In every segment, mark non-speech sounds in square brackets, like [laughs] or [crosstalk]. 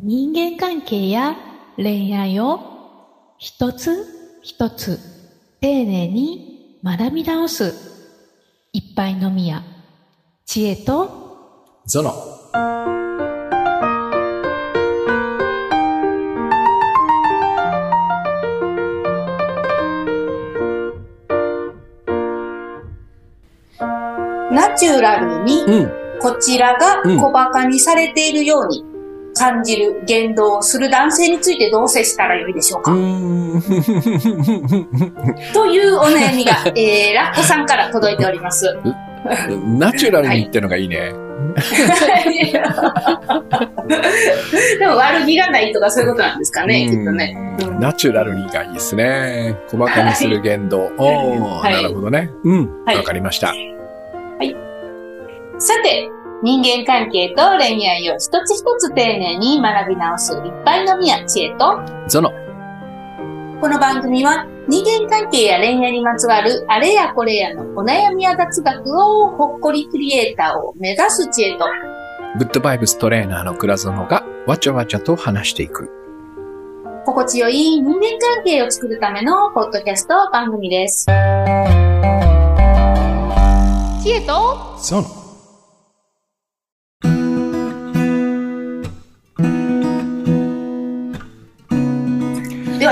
人間関係や恋愛を一つ一つ丁寧に学び直す一杯のみや知恵とゾノ。ナチュラルにうん。こちらが小馬鹿にされているように感じる言動をする男性についてどう接したらよいでしょうか？というお悩みが、えー、ラッコさんから届いております。ナチュラルにってのがいいね。でも悪気がないとかそういうことなんですかね、きっとね。うんナチュラルにがいいですね。細かにする言動。おー、はいなるほどね。うん。はいわかりました。さて、人間関係と恋愛を一つ一つ丁寧に学び直すいっぱいのみや知恵と、ゾノ。この番組は人間関係や恋愛にまつわるあれやこれやのお悩みや雑学をほっこりクリエイターを目指す知恵と、グッドバイブストレーナーの倉園がわちゃわちゃと話していく。心地よい人間関係を作るためのポッドキャスト番組です。知恵と、ゾノ。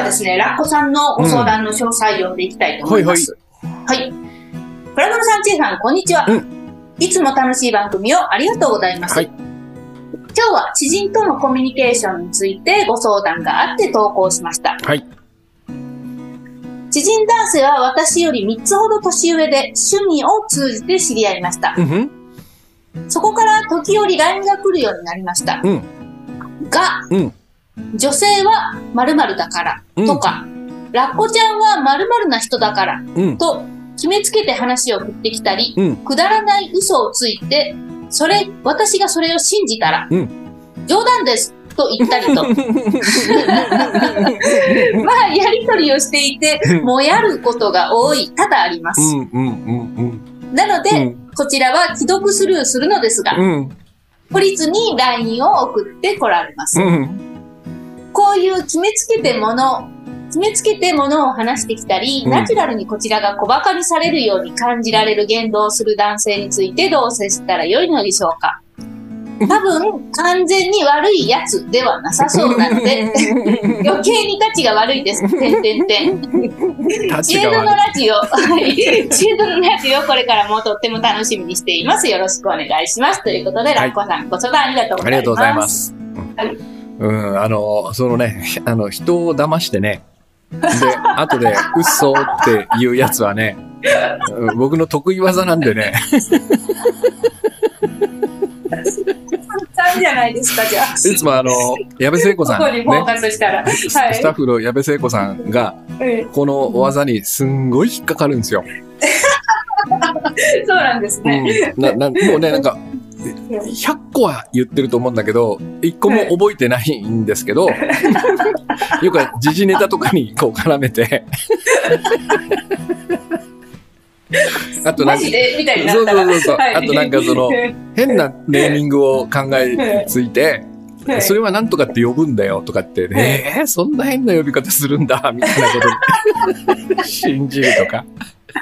ですね、ラッコさんのご相談の詳細を読んでいきたいと思います。はい。プラドルさん、チェさん、こんにちは。ういつも楽しい番組をありがとうございます。はい今日は知人とのコミュニケーションについてご相談があって投稿しました。はい。知人男性は私より3つほど年上で趣味を通じて知り合いました。うん。そこから時折 LINE が来るようになりました。うん。が、うん女性は〇〇だからうんとか、ラッコちゃんは〇〇な人だからうん。と決めつけて話を振ってきたり、うんくだらない嘘をついて、それ、私がそれを信じたら、うん冗談ですと言ったりと。[laughs] まあ、やりとりをしていて、もやることが多い、多々あります。うんうんうんなので、うんこちらは既読スルーするのですが、うん。うん。懲りずに LINE を送ってこられます。うん。こういう決めつけてもの、決めつけてものを話してきたり、うんナチュラルにこちらが小馬鹿にされるように感じられる言動をする男性についてどう接したらよいのでしょうか多分、完全に悪いやつではなさそうなので、[laughs] 余計に立ちが悪いです。てんてんてん。立知恵度の。ラジオ、はい。知恵度のラジオ、これからもとっても楽しみにしています。よろしくお願いします。ということで、ラッコさん、ご相談ありがとうございます。ありがとうございま。す。はいうん、あの、そのね、[laughs] あの、人を騙してね、で、[laughs] 後で、嘘っていうやつはね、うん僕の得意技なんでね、じゃないですか、じゃあ。いつもあの、矢部聖子さん、[laughs] ねスタッフの矢部聖子さんが、うんこの技にすんごい引っかかるんですよ。そうなんですうね。ん、ななもうね、なんか、100個は言ってると思うんだけど、1個も覚えてないんですけど、[laughs] よく時事ネタとかにこう絡めて、[laughs] あとなんかそう。そうそうそう、はい。あとなんかその、変なネーミングを考えついて、はい。それはなんとかって呼ぶんだよとかって、ね、えー、そんな変な呼び方するんだ、みたいなことで。[laughs] 信じるとか。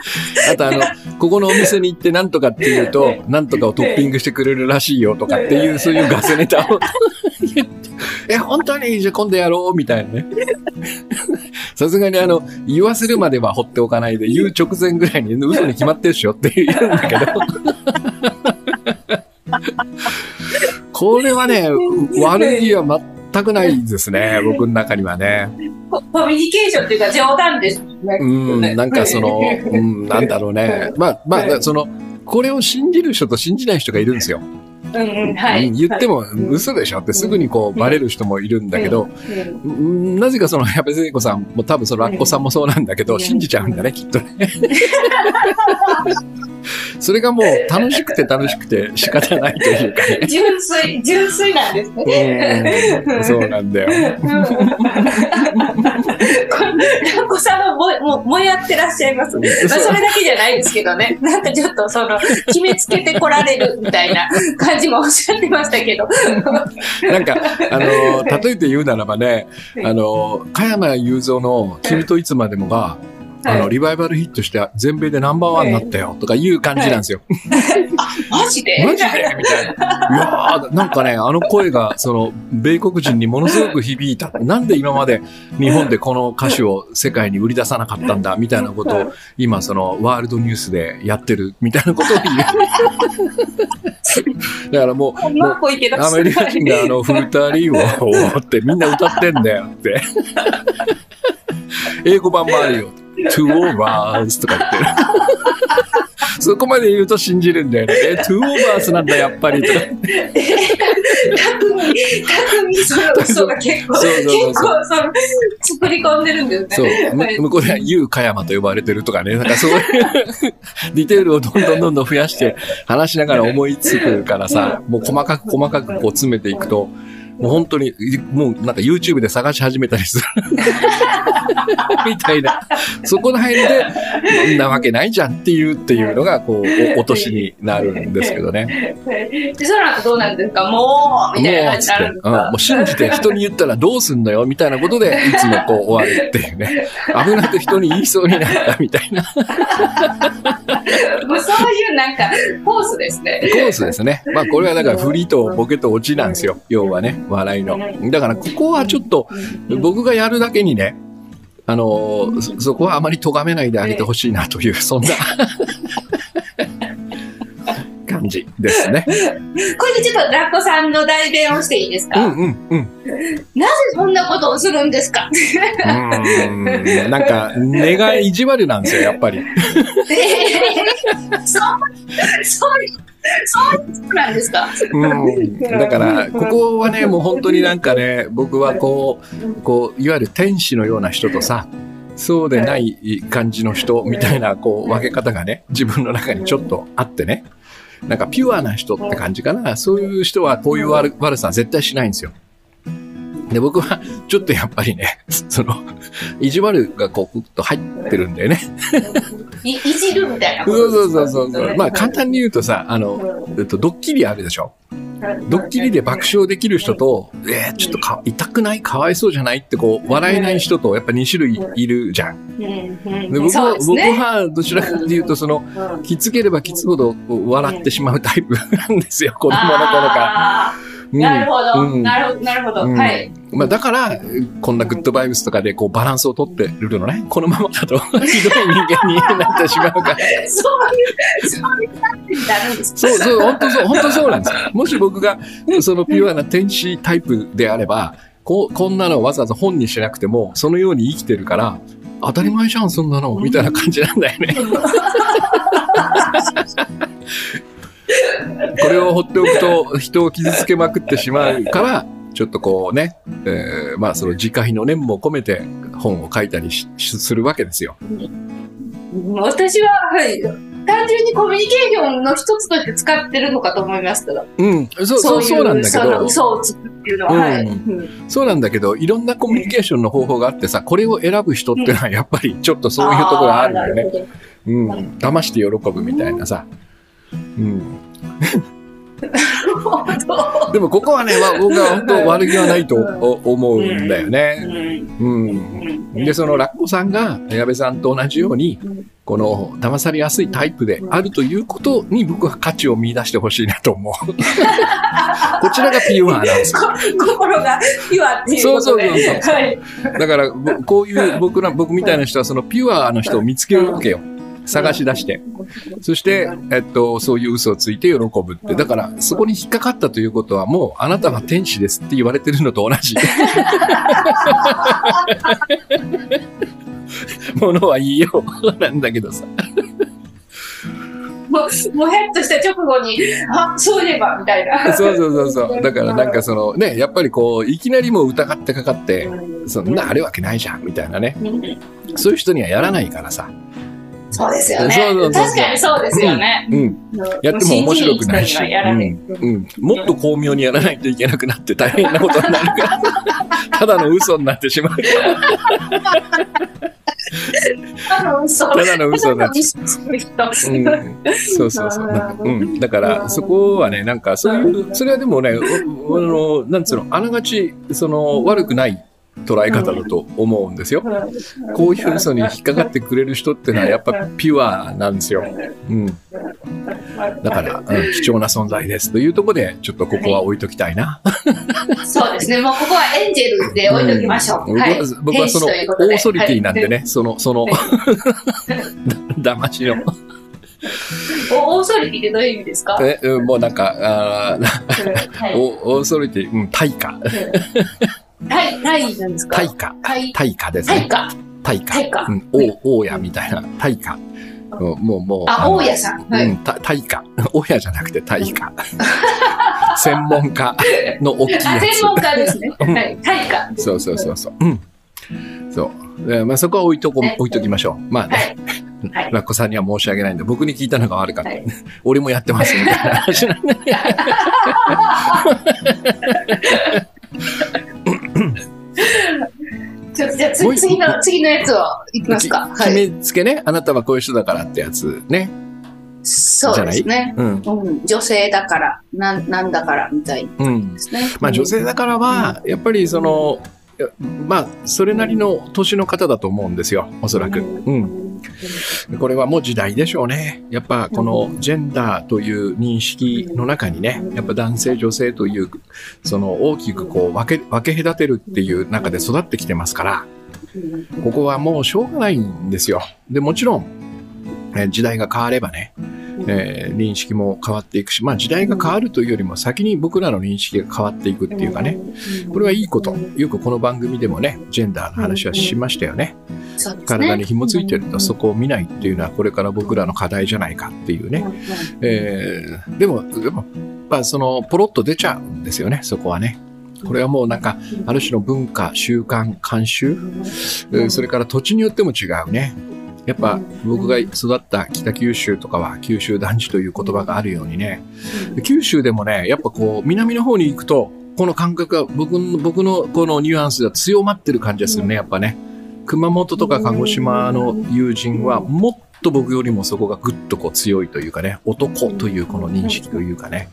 [laughs] あとあの、ここのお店に行ってなんとかって言うと、なんとかをトッピングしてくれるらしいよとかっていう、そういうガセネタを。言って、え、本当にじゃあ今度やろうみたいなね。[laughs] さすがにあの、言わせるまでは放っておかないで、言う直前ぐらいに嘘に決まってるでしょって言うんだけど。[laughs] これはね、悪気は全くないですね、[laughs] 僕の中にはね。ココミュニケーションっていうか冗談ですね。うん、なんかその、うん、なんだろうね。まあ、まあ、その、これを信じる人と信じない人がいるんですよ。はい。うん言ってもん嘘でしょってすぐにこうバレる人もいるんだけど、なぜかその矢部聖子さんも多分そのラッコさんもそうなんだけど、うん信じちゃうんだね、きっとね。それがもう楽しくて楽しくて仕方ないというかね。純粋、純粋なんですね。うんそうなんだよ。ラッコさんはもももやってらっしゃいます。まあ、それだけじゃないですけどね。なんかちょっとその、決めつけてこられるみたいな感じちもおっしゃってましたけど。[laughs] なんか、あの、例えて言うならばね、あの、加山雄三の君といつまでもが、あの、リバイバルヒットして全米でナンバーワンになったよとかいう感じなんですよ。マジで？マジで？みたいな。いやー、なんかね、あの声が、その、米国人にものすごく響いた。なんで今まで日本でこの歌手を世界に売り出さなかったんだ、みたいなことを、今、その、ワールドニュースでやってる、みたいなことを言う。[laughs] だからもう、こんな子いけどアメリカ人があの、二人を、ってみんな歌ってんだよって。英語版もあるよ。two of us とか言ってる。そこまで言うと信じるんだよね。[laughs] え、two of us なんだ、やっぱり。とか匠、匠その嘘が結構、そうそうそうそう結構その、作り込んでるんだよね。そう。はいむ向こうでは U 加山と呼ばれてるとかね。なんかそういう [laughs] ディテールをどんどんどんどん増やして話しながら思いつくからさ、もう細かく細かくこう詰めていくと、もう本当に、もうなんか YouTube で探し始めたりする。みたいな。そこら辺で、んなわけないじゃんっていうっていうのが、こう、お落としになるんですけどね。で、その後どうなんですかもうみたいなもう、感じ、になるんですかもう信じて人に言ったらどうすんのよ、みたいなことで、いつもこう終わるっていうね。危なく人に言いそうになったみたいなもうそういうなんか、コースですね。コースですね。まあこれはだから振りとボケとオチなんですよ。要はね、笑いの。だからここはちょっと、僕がやるだけにね、あのーそ、そこはあまり咎めないであげてほしいなという、[laughs] そんな感じですね。[laughs] これでちょっとラッコさんの代弁をしていいですうか、んうんうん。なぜそんなことをするんですか？うーんなんか、根が意地悪なんですよ、やっぱり。[laughs] えーそう、そういう、そうなんですかうん。だから、ここはね、もう本当になんかね、僕はこう、こう、いわゆる天使のような人とさ、そうでない感じの人みたいな、こう、分け方がね、自分の中にちょっとあってね。なんかピュアな人って感じかな。そういう人はこういう悪悪さ絶対しないんですよ。で、僕はちょっとやっぱりね、その、意地悪がこう、ぐっと入ってるんだよね。いいじるみたいなこそうとそうそうそう。まあ簡単に言うとさ、あの、えっと、ドッキリあるでしょ？ドッキリで爆笑できる人と、えー、ちょっとか痛くないかわいそうじゃないってこう、笑えない人と、やっぱ2種類いるじゃん。で僕は、ね。はどちらかというと、その、うん。きつければきつほど笑ってしまうタイプなんですよ、子供の頃から。なるほど、うんなるほど、なるほど。うんはい。まあだから、こんなグッドバイブスとかでこうバランスをとってるのね。このままだと [laughs] ひどい人間になってしまうから。[laughs] そういう、そういう感じになるんですそうそう、本当そう、本当そうなんですよ。もし僕が、そのピュアな天使タイプであれば、こう、こんなのわざわざ本にしなくても、そのように生きてるから、当たり前じゃん、そんなの、みたいな感じなんだよね。[laughs] [laughs] これを放っておくと、人を傷つけまくってしまうから、ちょっとこうね、えーまあその自戒の念も込めて本を書いたりしするわけですよ。私は、はい。単純にコミュニケーションの一つとして使ってるのかと思いましたが。うん、そう、そう、いそうなんだけど、嘘をつくっていうのは、うんはい。うんそうなんだけど、いろんなコミュニケーションの方法があってさ、これを選ぶ人っていうのはやっぱりちょっとそういうところがあるんだよね。ね。うん。騙して喜ぶみたいなさ。うん。本当でもここはね、わ僕は本当悪気はないとお思うんだようね。んうん。うんで、そのラッコさんが矢部さんと同じようにうん、この騙されやすいタイプであるということに僕は価値を見出してほしいなと思う。[laughs] こちらがピュアなんです心がピュアっていう。そうそうそうそうはい。だから、ぼこういう僕ら、僕みたいな人はそのピュアの人を見つけるわけよ。探し出して。そして、えっと、そういう嘘をついて喜ぶって。だから、そこに引っかかったということは、もう、あなたは天使ですって言われてるのと同じ。[laughs] ものは言いようなんだけどさ。もう、もうヘッとした直後に、あ、そういえば、みたいな。そうそうそうそう。だからなんかそのね、やっぱりこう、いきなりもう疑ってかかって、そんなあるわけないじゃん、みたいなね。そういう人にはやらないからさ。そうですよね。そうそうそうそう確かにそうですよね。うん。やっても面白くないし、うんうん、もっと巧妙にやらないといけなくなって大変なことになるから、[laughs] ただの嘘になってしまう。ただの嘘。ただの嘘だただの。うん、そうそうそう。[laughs] うん。だから、そこはね、なんか、そういう、それはでもね、おあの、なんつうの、あながち、その、悪くない捉え方だと思うんですよ。こういう嘘に引っかかってくれる人ってのは、やっぱピュアなんですよ。うん。だから、うん、貴重な存在です。というところで、ちょっとここは置いときたいな。そうですね。もうここはエンジェルで置いときましょう。うんはい。僕はその、オーソリティなんでね、その、その、だ [laughs] 騙しの。おオーソリティってどういう意味ですか？え、うんもうなんか、あーはい。[laughs] おオーソリティ、うん、対価。タイ、タイなんですか対価。タイ、対価ですね。タイか。対価。対価うん、大大家みたいな。対価。うんもう、もう。あ、の大家さん。はい。うん、た対価。大家 [laughs] じゃなくて対価。[laughs] 専門家の大きいやあ、専つ。門家ですね。うんはい。タイか。そうそうそうそう。うん。そう。でまあ、そこは置いとこ、はい置いときましょう。まあね、はい。ラッコさんには申し訳ないんで、僕に聞いたのが悪かった。はい俺もやってますみたいな話なんで。[laughs] じゃあ次次の、次のやつをいきますか。きはい。決めつけね。あなたはこういう人だからってやつね。そうですね。うん。うん。女性だから、なん、なんだから、みたいうんで。すね。まあ女性だからは、やっぱりその、まあ、それなりの年の方だと思うんですよ、おそらく。うん。これはもう時代でしょうね。やっぱこのジェンダーという認識の中にね、やっぱ男性女性という、その大きくこう分け、分け隔てるっていう中で育ってきてますから、ここはもうしょうがないんですよ。で、もちろん、時代が変わればね、えー認識も変わっていくし、まあ時代が変わるというよりも先に僕らの認識が変わっていくっていうかね、これはいいこと。よくこの番組でもね、ジェンダーの話はしましたよね。ね。体に紐ついてるとそこを見ないっていうのはこれから僕らの課題じゃないかっていうね。えーでも、でも、まあその、ポロッと出ちゃうんですよね、そこはね。これはもうなんか、ある種の文化、習慣、慣習、えーそれから土地によっても違うね。やっぱ僕が育った北九州とかは九州男児という言葉があるようにね、九州でもね、やっぱこう、南の方に行くと、この感覚が僕の、僕のこのニュアンスが強まってる感じがするね、やっぱね。熊本とか鹿児島の友人は、もっと僕よりもそこがぐっとこう強いというかね、男というこの認識というかね。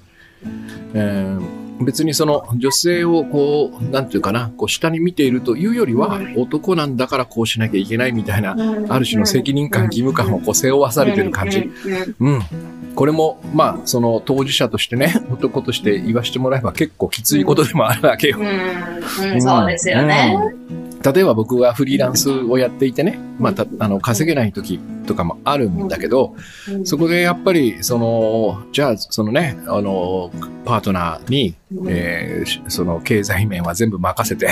えー別にその女性をこう、なんていうかな、こう下に見ているというよりは、男なんだからこうしなきゃいけないみたいな、ある種の責任感、義務感をこう背負わされてる感じ。うん。これも、まあ、その当事者としてね、[laughs] 男として言わせてもらえば結構きついことでもあるわけよ。うん、うん、そうですよね。うん。例えば僕はフリーランスをやっていてね、まあ、たあの稼げない時とかもあるんだけど、そこでやっぱり、その、じゃあ、そのね、あの、パートナーに、えーしその経済面は全部任せて、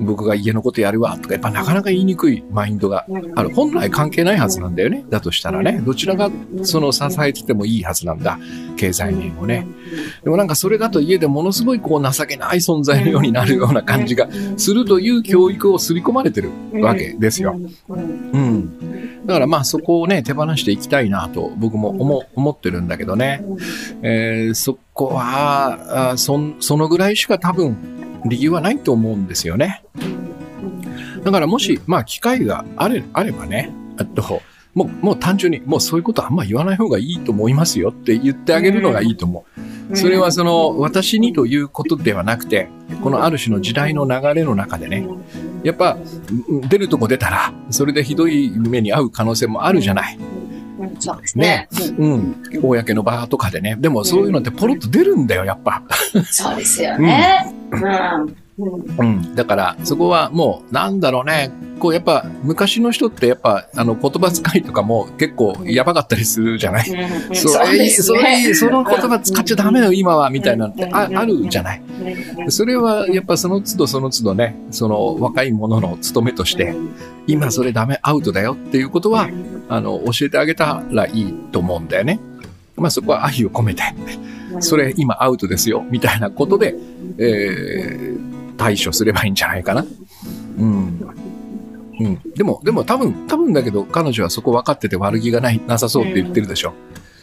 僕が家のことやるわとか、やっぱなかなか言いにくいマインドがある。本来関係ないはずなんだよね。だとしたらね、どちらがその支えててもいいはずなんだ。経済面をね。でもなんかそれだと家でものすごいこう情けない存在のようになるような感じがするという教育を刷り込まれてるわけですよ。うん。だからまあそこをね、手放していきたいなと僕も思思ってるんだけどね。えーそこはそのぐらいしか多分理由はないと思うんですよね。だからもし、まあ機会があれあればね、あと、もう、もう単純に、もうそういうことあんま言わない方がいいと思いますよって言ってあげるのがいいと思う。それはその、私にということではなくて、このある種の時代の流れの中でね、やっぱ、うん出るとこ出たら、それでひどい目に遭う可能性もあるじゃない。うんそうですね。うん。公の場とかでね。でもそういうのってポロッと出るんだよ、やっぱ。うんそうですよね。うん。うん。うん。だから、そこはもう、なんだろうね。こう、やっぱ、昔の人ってやっぱ、あの、言葉遣いとかも結構やばかったりするじゃない？うん。それ、ですそ。その言葉使っちゃダメよ、今は、みたいな。のってああるじゃない？それは、やっぱその都度その都度ね、その若い者の務めとして、今それダメ、アウトだよっていうことは、あの、教えてあげたらいいと思うんだよね。まあそこは愛を込めて、それ今アウトですよ、みたいなことで、えー対処すればいいんじゃないかな。うん。うん。でも、でも多分、多分だけど、彼女はそこ分かってて悪気がない、なさそうって言ってるでしょ。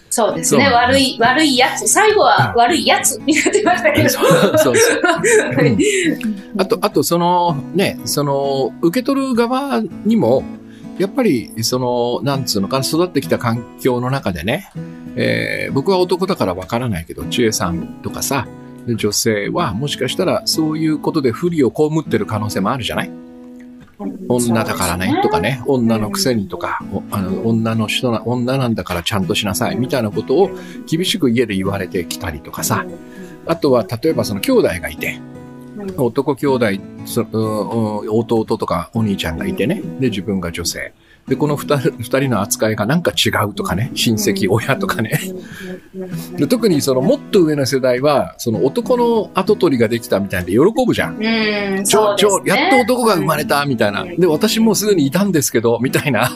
そうですね。悪い、悪いやつ。最後は悪いやつになってましたけど。そうそうそう。[laughs] あと、あと、その、ね、その、受け取る側にも、やっぱり、その、なんつうのかな、育ってきた環境の中でね、えー僕は男だからわからないけど、千恵さんとかさ、女性はもしかしたらそういうことで不利を被ってる可能性もあるじゃない？女だからねとかね、女のくせにとか、おあの女の人な、女なんだからちゃんとしなさいみたいなことを厳しく家で言われてきたりとかさ、あとは例えばその兄弟がいて、男兄弟、弟とかお兄ちゃんがいてね、で自分が女性。で、この二人の扱いがなんか違うとかね、親戚、親とかね。で特にそのもっと上の世代は、その男の跡取りができたみたいで喜ぶじゃん。うん、ちょ、ちょ、やっと男が生まれた。たみたいな。で、私もうすでにいたんですけど、みたいな。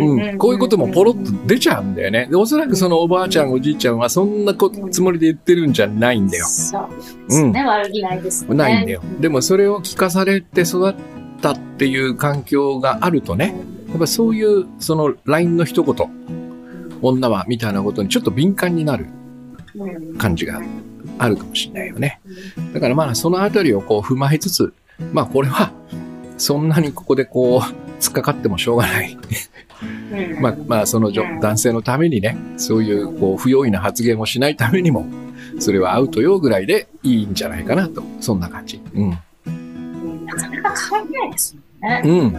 うんうん。こういうこともポロッと出ちゃうんだよね。で、おそらくそのおばあちゃん、おじいちゃんはそんなこつもりで言ってるんじゃないんだよ。そうですね。悪気ないですね。ないんだよ。でもそれを聞かされて育ったっていう環境があるとね、やっぱそういうその LINE の一言、女はみたいなことにちょっと敏感になるうん感じがあるかもしれないよね。だからまあそのあたりをこう踏まえつつ、まあこれはそんなにここでこう突っかかってもしょうがない。うんまあまあその女男性のためにね、そういうこう不用意な発言をしないためにも、それはアウトよぐらいでいいんじゃないかなと。そんな感じ。うん。なかなか変わらないですね。うん。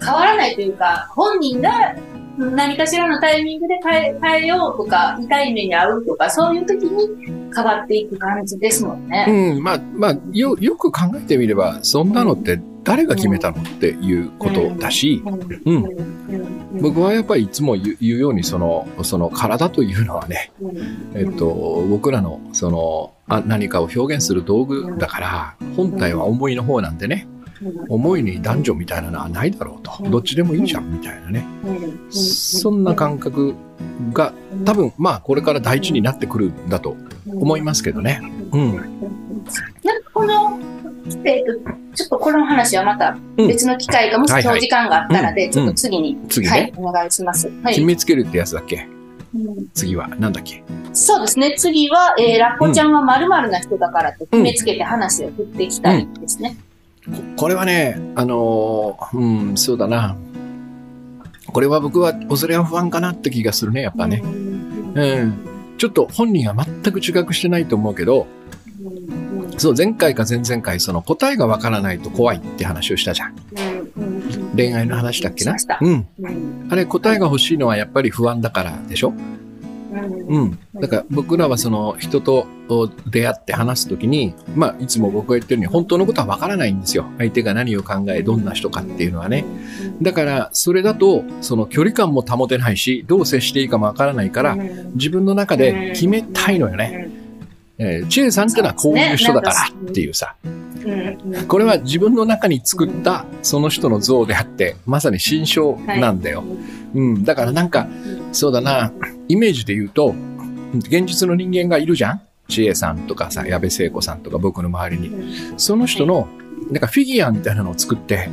変わらないというか、本人が何かしらのタイミングで変え変えようとか、痛い目に遭うとか、そういう時に変わっていく感じですもんね。うん。まあまあ、よ、よく考えてみれば、そんなのって誰が決めたのっていうことだし、うん僕はやっぱりいつも言う言うように、その、その体というのはね、えっと、僕らの、その、あ何かを表現する道具だから、本体は思いの方なんでね、思いに男女みたいなのはないだろうと。どっちでもいいじゃん、みたいなね。そんな感覚が、多分、まあ、これから大事になってくるんだと思いますけどね。うん。なんかこの、えっと、ちょっとこの話はまた別の機会が、もしはいはい今日時間があったらで、うんちょっと次に、次ねはい、お願いします。はい決。めつけるってやつだっけ？うん次は、なんだっけ？そうですね。次は、えー、ラッコちゃんは〇〇な人だからと決めつけて話を振っていきたいですね。ここれはね、あのーうん、そうだな。これは僕は恐れは不安かなって気がするね、やっぱね。うん。ちょっと本人は全く自覚してないと思うけど、そう、前回か前々回、その答えがわからないと怖いって話をしたじゃん。恋愛の話だっけな？うんあれ、答えが欲しいのはやっぱり不安だからでしょ？うん。だから僕らはその人と出会って話すときに、まあいつも僕が言ってるように本当のことはわからないんですよ。相手が何を考え、どんな人かっていうのはね。だからそれだとその距離感も保てないし、どう接していいかもわからないから、自分の中で決めたいのよね。えー、チエさんってのはこういう人だからっていうさ。これは自分の中に作ったその人の像であって、まさに心象なんだよ。うん。だからなんか、そうだな、イメージで言うと、現実の人間がいるじゃん？知恵さんとかさ、矢部聖子さんとか僕の周りに。その人の、なんかフィギュアみたいなのを作って、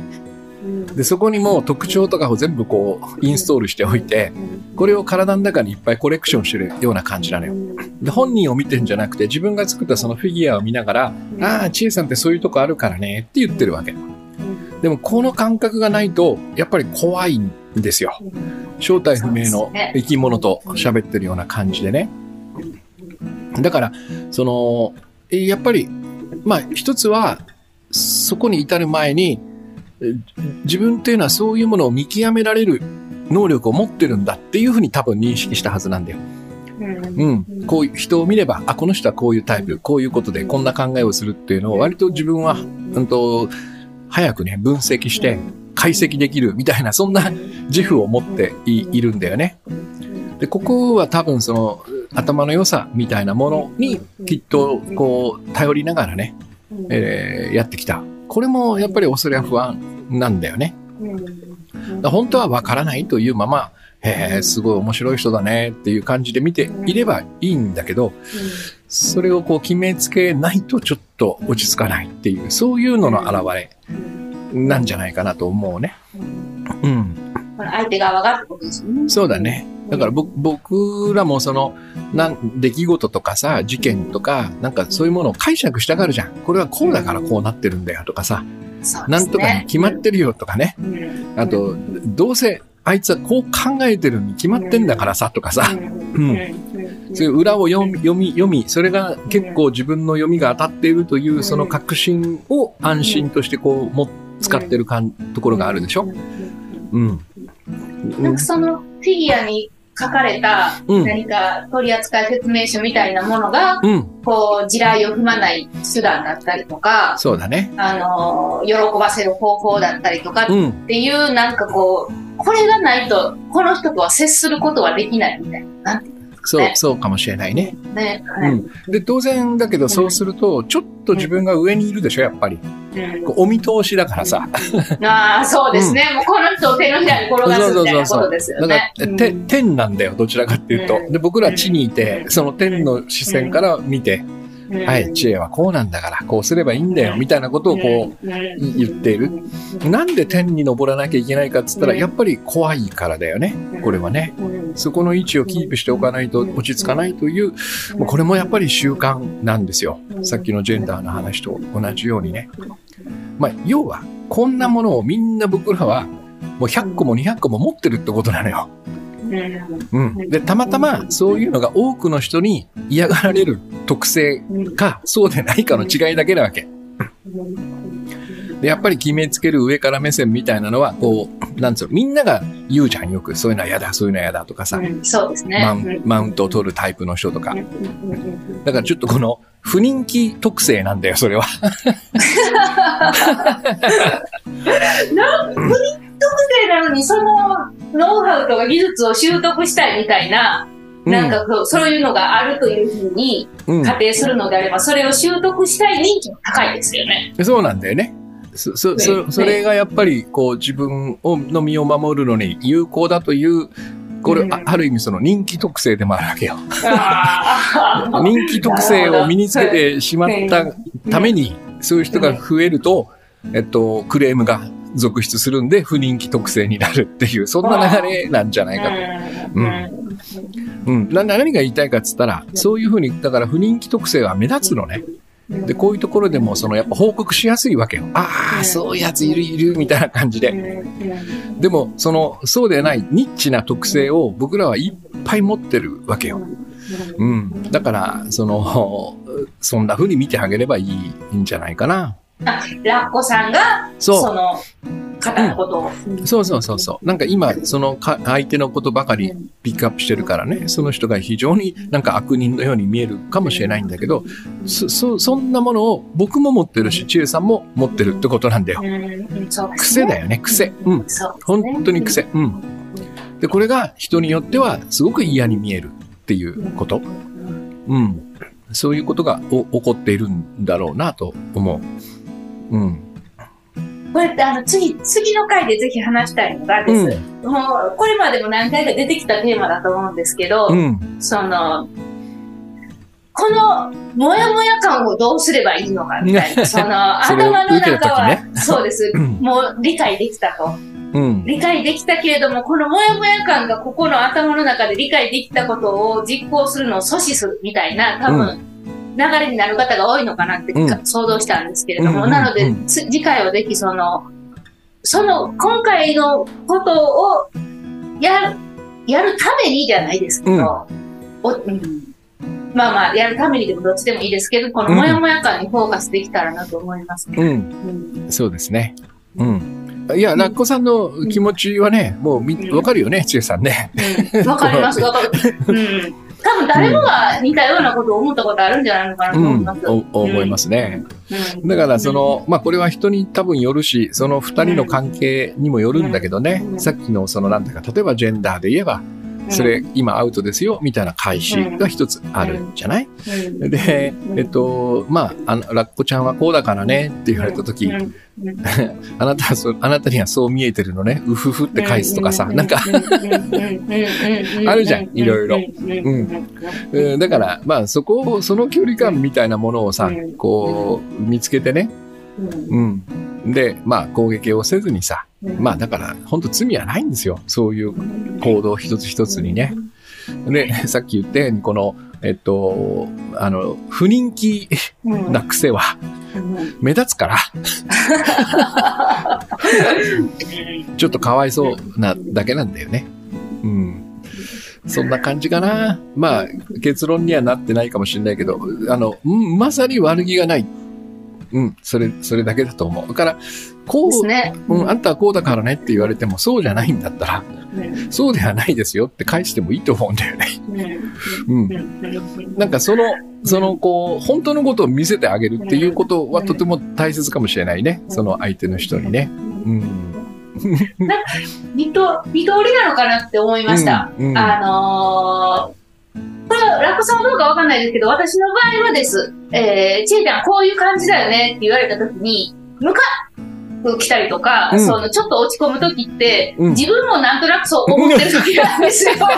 で、そこにもう特徴とかを全部こう、インストールしておいて、これを体の中にいっぱいコレクションしてるような感じなのよ。で、本人を見てるんじゃなくて、自分が作ったそのフィギュアを見ながら、ああ、知恵さんってそういうとこあるからねって言ってるわけ。でも、この感覚がないと、やっぱり怖いんですよ。正体不明の生き物と喋ってるような感じでね。だから、その、えやっぱり、まあ、一つは、そこに至る前に、え自分っていうのはそういうものを見極められる能力を持ってるんだっていうふうに多分認識したはずなんだよ。うん。こういう人を見れば、あ、この人はこういうタイプ、こういうことでこんな考えをするっていうのを割と自分は、うんと、早くね、分析して解析できるみたいな、そんな自負を持っているんだよね。で、ここは多分その頭の良さみたいなものにきっとこう頼りながらね、えーやってきた。これもやっぱり恐れは不安なんだよね。だから本当はわからないというまま、へえ、すごい面白い人だねっていう感じで見ていればいいんだけど、それをこう決めつけないとちょっと落ち着かないっていう、そういうのの表れなんじゃないかなと思うね。うん。相手側がってことですよね。そうだね。だから僕僕らもその、なん、出来事とかさ、事件とか、なんかそういうものを解釈したがるじゃん。これはこうだからこうなってるんだよとかさ。そうなんとかに決まってるよとかね。うんあと、どうせあいつはこう考えてるに決まってんだからさとかさ。うんそういう裏を読み、読み、読み、それが結構自分の読みが当たっているという、その確信を安心としてこう、も、使ってるかん、ところがあるでしょ？うん。なんかそのフィギュアに書かれたうん何か取扱説明書みたいなものが、うん。こう、地雷を踏まない手段だったりとか、そうだね。あの、喜ばせる方法だったりとかっうん。ていう、なんかこう、これがないと、この人とは接することはできないみたいな。なんてそうね、そうかもしれないね。ね。うん。で、当然だけど、そうすると、ちょっと自分が上にいるでしょ、やっぱり。お見通しだからさ。ああ、そうですね。もうこの人を手のひらに転がすみたいなことですよだから天なんだよ、どちらかっていうと。で、僕ら地にいて、その天の視線から見て、はい、知恵はこうなんだから、こうすればいいんだよ、みたいなことをこう、言っている。なんで天に登らなきゃいけないかっつったら、やっぱり怖いからだよね。これはね。そこの位置をキープしておかないと落ち着かないという、これもやっぱり習慣なんですよ。さっきのジェンダーの話と同じようにね。まあ、要は、こんなものをみんな僕らは、もう100個も200個も持ってるってことなのよ。うん。で、たまたまそういうのが多くの人に嫌がられる特性か、そうでないかの違いだけなわけ。で、やっぱり決めつける上から目線みたいなのは、こう、なんつうの、みんなが言うじゃん、よく。そういうのは嫌だ、そういうのは嫌だとかさ、そうですね。マウンマウントを取るタイプの人とか。だからちょっとこの、不人気特性なんだよ、それは。[laughs] 不特定なのに、そのノウハウとか技術を習得したいみたいな、なんかこうそういうのがあるというふうにうん、仮定するのであれば、それを習得したい人気も高いですよね。そうなんだよね。そ、そ、そね。それがやっぱり、こう、自分を、の身を守るのに有効だという、これ、うん。あある意味その人気特性でもあるわけよ。[laughs] 人気特性を身につけてしまったために、そういう人が増えると、えっと、クレームが続出するんで、不人気特性になるっていう、そんな流れなんじゃないかと。うんうん。な何が言いたいかっつったら、そういうふうに、だから不人気特性は目立つのね。で、こういうところでも、その、やっぱ報告しやすいわけよ。ああ、そういうやついるいる、みたいな感じで。でも、その、そうでないニッチな特性を僕らはいっぱい持ってるわけよ。うん。だから、その、そんな風に見てあげればいいんじゃないかな。あラッコさんが、そその方のことを。う。そうそうそうそう。なんか今、そのか相手のことばかりピックアップしてるからね、その人が非常になんか悪人のように見えるかもしれないんだけど、そ、そ、そんなものを僕も持ってるし、千恵さんも持ってるってことなんだよ。うんね癖だよね、癖。うん。ね本当に癖。うん。で、これが人によってはすごく嫌に見えるっていうこと。うん。そういうことがお起こっているんだろうなと思う。うん。これってあの次、次の回でぜひ話したいのがです。もう、これまでも何回か出てきたテーマだと思うんですけど、うん。その、この、もやもや感をどうすればいいのかみたいな、[laughs] その、頭の中は、時そうです。うん。もう理解できたと。うん。理解できたけれども、このもやもや感がここの頭の中で理解できたことを実行するのを阻止するみたいな、多分、流れになる方が多いのかなってかうん想像したんですけれども、うんなので、うんつ次回はぜひその、その、今回のことをやる、やるためにじゃないですけど、おうんまあまあ、やるためにでもどっちでもいいですけど、このもやもや感にフォーカスできたらなと思いますね。うん。うんそうですね。うん。いや、ラッコさんの気持ちはね、もうみ、わかるよね、千恵さんね。うんわかります、わかる。うん。多分誰もが似たようなことを思ったことあるんじゃないのかなとうん思います。。お思いますね。うんだから、そ、の、まあ、これは人に多分よるし、その二人の関係にもよるんだけどね、うんさっきのその、なんだか、例えばジェンダーで言えば、それ、今アウトですよ、みたいな開始が一つあるんじゃない？うん、で、えっと、まあ、あの、ラッコちゃんはこうだからねって言われたとき、うん。うん。[laughs] あなたはそう、あなたにはそう見えてるのね、うふふって返すとかさ、なんか、あるじゃんいろいろ。うん。うん。だから、まあ、そこを、その距離感みたいなものをさうん、こう、見つけてね、うん。で、まあ、攻撃をせずにさ、まあ、だから、本当罪はないんですよ。そういう行動一つ一つにね。で、さっき言ったように、この、えっと、あの、不人気な癖は、うん目立つから、[laughs] ちょっとかわいそうなだけなんだよね。うん。そんな感じかな。まあ、結論にはなってないかもしれないけど、あの、うんまさに悪気がない。うん、それ、それだけだと思う。だから、こう、ね。うん、あんたはこうだからねって言われても、そうじゃないんだったら、うんそうではないですよって返してもいいと思うんだよね。うん。うんなんかその、その、こう、本当のことを見せてあげるっていうことはとても大切かもしれないね。その相手の人にね。うん。二刀二通りなのかなって思いました。うんうんあのーこれはラッコさんはどうかわかんないですけど、私の場合はです、えー、ちえちゃんこういう感じだよねって言われた時に、ムカッと来たりとか、うんそのちょっと落ち込む時って、うん自分もなんとなくそう思ってる時なんですよ。[laughs] で、その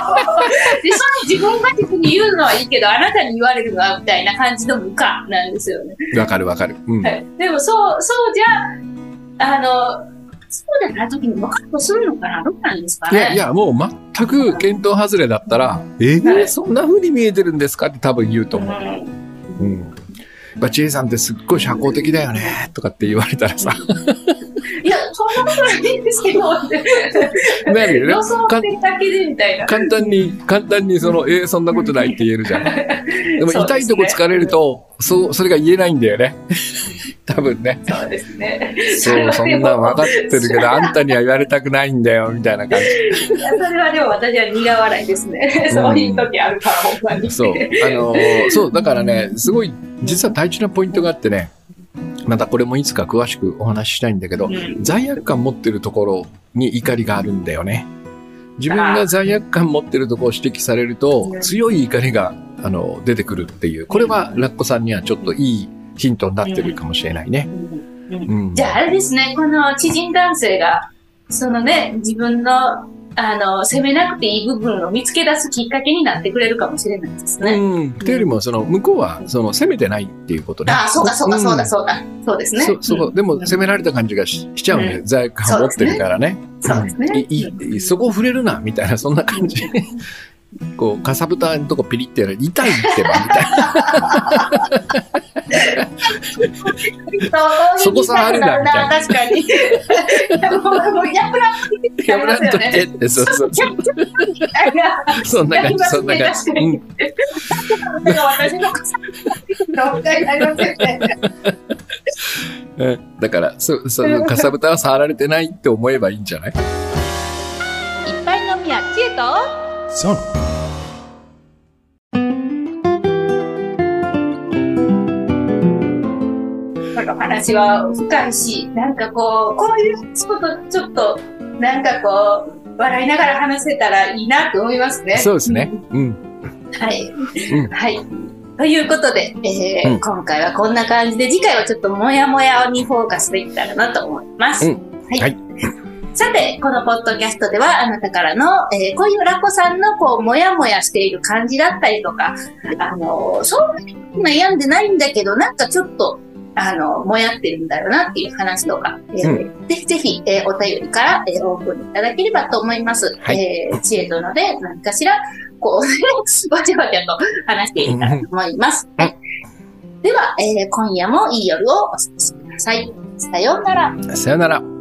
自分が自分に言うのはいいけど、あなたに言われるのはみたいな感じのムカなんですよね。わかるわかる。うん。はいでもそう、そうじゃ、あの、そうじゃない時にムカッとするのかな？どうなんですかね？いや、いや、もう全く見当外れだったら、えーはい。そんな風に見えてるんですか？って多分言うと思う。うん。うん。やっぱ、ちえさんってすっごい社交的だよね、とかって言われたらさ、そんなことないんですけど、ってなるよね予想かしてるだけでみたいな。簡単に、簡単にその、えーそんなことないって言えるじゃん。でも痛いとこ疲れると、そう、それが言えないんだよね。多分ね。そうですね。そう、そんなん分かってるけど、あんたには言われたくないんだよ、みたいな感いやそれはでも私は苦笑いですね。そういう時あるから、ほんまに。じ。そう。あのーそう、だからね、すごい、実は大事なポイントがあってね、またこれもいつか詳しくお話ししたいんだけどう、ん罪悪感持ってるところに怒りがあるんだよね。自分が罪悪感持ってるところを指摘されるとう、ん強い怒りが、あの、出てくるっていう。これは、ラッコさんにはちょっといいヒントになってるかもしれないね。うんうん。じゃああれですね、この知人男性が、そのね、自分の、あの、責めなくていい部分を見つけ出すきっかけになってくれるかもしれないですね。うん。っていうよりも、その、向こうは、その、責めてないっていうことね。ああ、そうか、そうか、そうだ、んそうだ。そうですね。そ、そこ、でも、責められた感じがししちゃうんだよ。う罪悪感持ってるからね。そうですねんいいいいそこ触れるな、みたいな、そんな感じ。こう、かさぶたのとこピリってやる。痛いってば、みたいな。[laughs] そこ触るなみたいな確かに。もうやぶらんといてやめらんといてって、そうそうそう。そんな感じ、そんな感じ。うん。私の傘の問題になりますよね。うんだから、そ、その、かさぶたは触られてないって思えばいいんじゃないいっぱい飲みや知恵とそう。この話は深いし、なんかこう、こういうことちょっと、なんかこう、笑いながら話せたらいいなと思いますね。そうですね。うん。はい。うんはい。ということで、えーうん今回はこんな感じで、次回はちょっともやもやにフォーカスできたらなと思います。うんはい。はいさて、このポッドキャストでは、あなたからの、えーこういうラコさんの、こう、もやもやしている感じだったりとか、あの、そう悩んでないんだけど、なんかちょっと、あの、もやってるんだよなっていう話とか、えーぜひぜひ、えーお便りから、えーお送りいただければと思います。はいえー知恵殿で何かしら、こう、[laughs] わちゃわちゃと話していけたらと思います。では、えー今夜もいい夜をお過ごしください。さようなら。さよなら。